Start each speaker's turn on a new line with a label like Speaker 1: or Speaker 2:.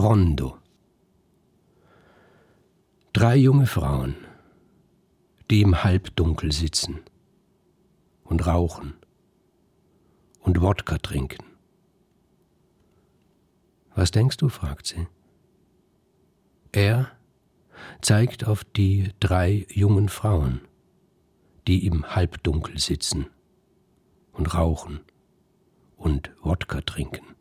Speaker 1: Rondo. Drei junge Frauen, die im Halbdunkel sitzen und rauchen und Wodka trinken. Was denkst du? fragt sie. Er zeigt auf die drei jungen Frauen, die im Halbdunkel sitzen und rauchen und Wodka trinken.